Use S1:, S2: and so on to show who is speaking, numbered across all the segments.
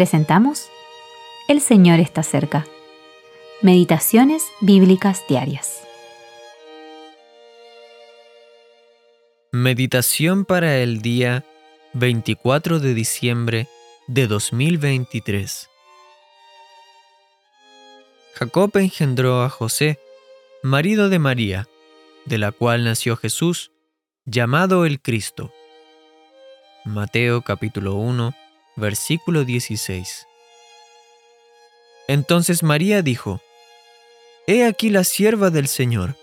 S1: presentamos El Señor está cerca. Meditaciones Bíblicas Diarias.
S2: Meditación para el día 24 de diciembre de 2023. Jacob engendró a José, marido de María, de la cual nació Jesús, llamado el Cristo. Mateo capítulo 1, versículo 16. Entonces María dijo, He aquí la sierva del Señor,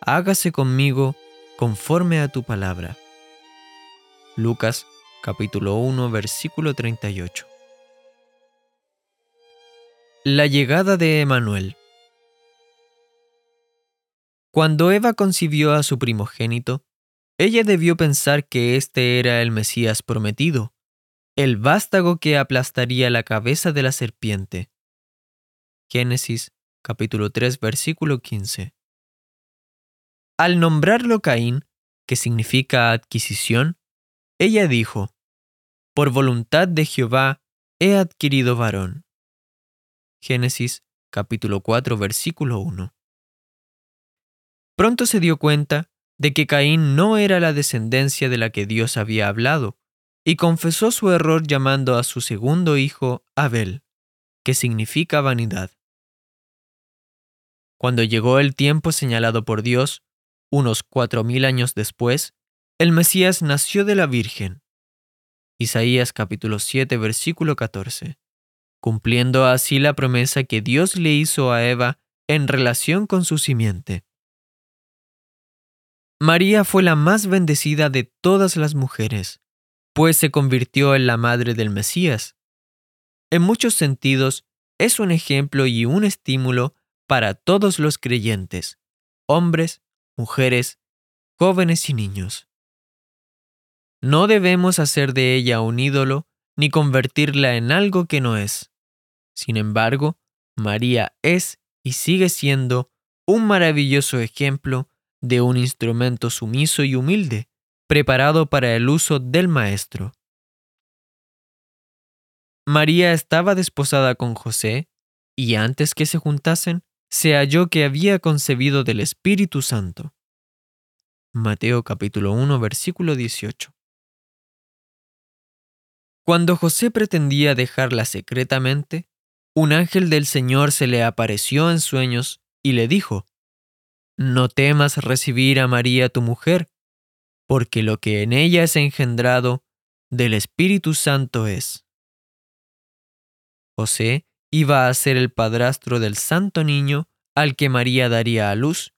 S2: hágase conmigo conforme a tu palabra. Lucas capítulo 1 versículo 38. La llegada de Emanuel. Cuando Eva concibió a su primogénito, ella debió pensar que este era el Mesías prometido, el vástago que aplastaría la cabeza de la serpiente. Génesis capítulo 3 versículo 15. Al nombrarlo Caín, que significa adquisición, ella dijo, Por voluntad de Jehová he adquirido varón. Génesis capítulo 4 versículo 1. Pronto se dio cuenta de que Caín no era la descendencia de la que Dios había hablado, y confesó su error llamando a su segundo hijo Abel, que significa vanidad. Cuando llegó el tiempo señalado por Dios, unos cuatro mil años después, el Mesías nació de la Virgen. Isaías capítulo 7 versículo 14, cumpliendo así la promesa que Dios le hizo a Eva en relación con su simiente. María fue la más bendecida de todas las mujeres, pues se convirtió en la madre del Mesías. En muchos sentidos, es un ejemplo y un estímulo para todos los creyentes, hombres, mujeres, jóvenes y niños. No debemos hacer de ella un ídolo ni convertirla en algo que no es. Sin embargo, María es y sigue siendo un maravilloso ejemplo de un instrumento sumiso y humilde, preparado para el uso del Maestro. María estaba desposada con José, y antes que se juntasen, se halló que había concebido del Espíritu Santo. Mateo capítulo 1 versículo 18. Cuando José pretendía dejarla secretamente, un ángel del Señor se le apareció en sueños y le dijo, No temas recibir a María tu mujer, porque lo que en ella es engendrado del Espíritu Santo es. José iba a ser el padrastro del santo niño al que María daría a luz,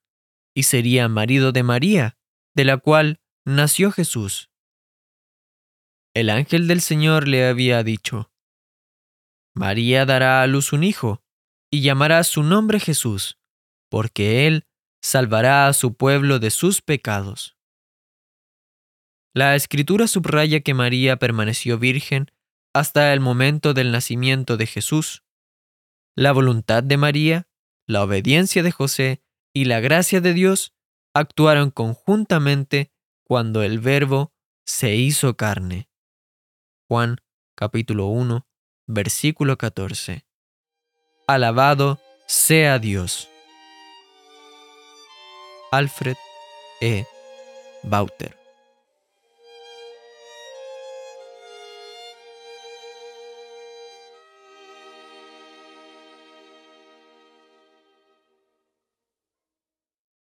S2: y sería marido de María, de la cual nació Jesús. El ángel del Señor le había dicho, María dará a luz un hijo, y llamará su nombre Jesús, porque él salvará a su pueblo de sus pecados. La escritura subraya que María permaneció virgen hasta el momento del nacimiento de Jesús. La voluntad de María, la obediencia de José y la gracia de Dios actuaron conjuntamente cuando el Verbo se hizo carne. Juan capítulo 1, versículo 14. Alabado sea Dios. Alfred E. Bauter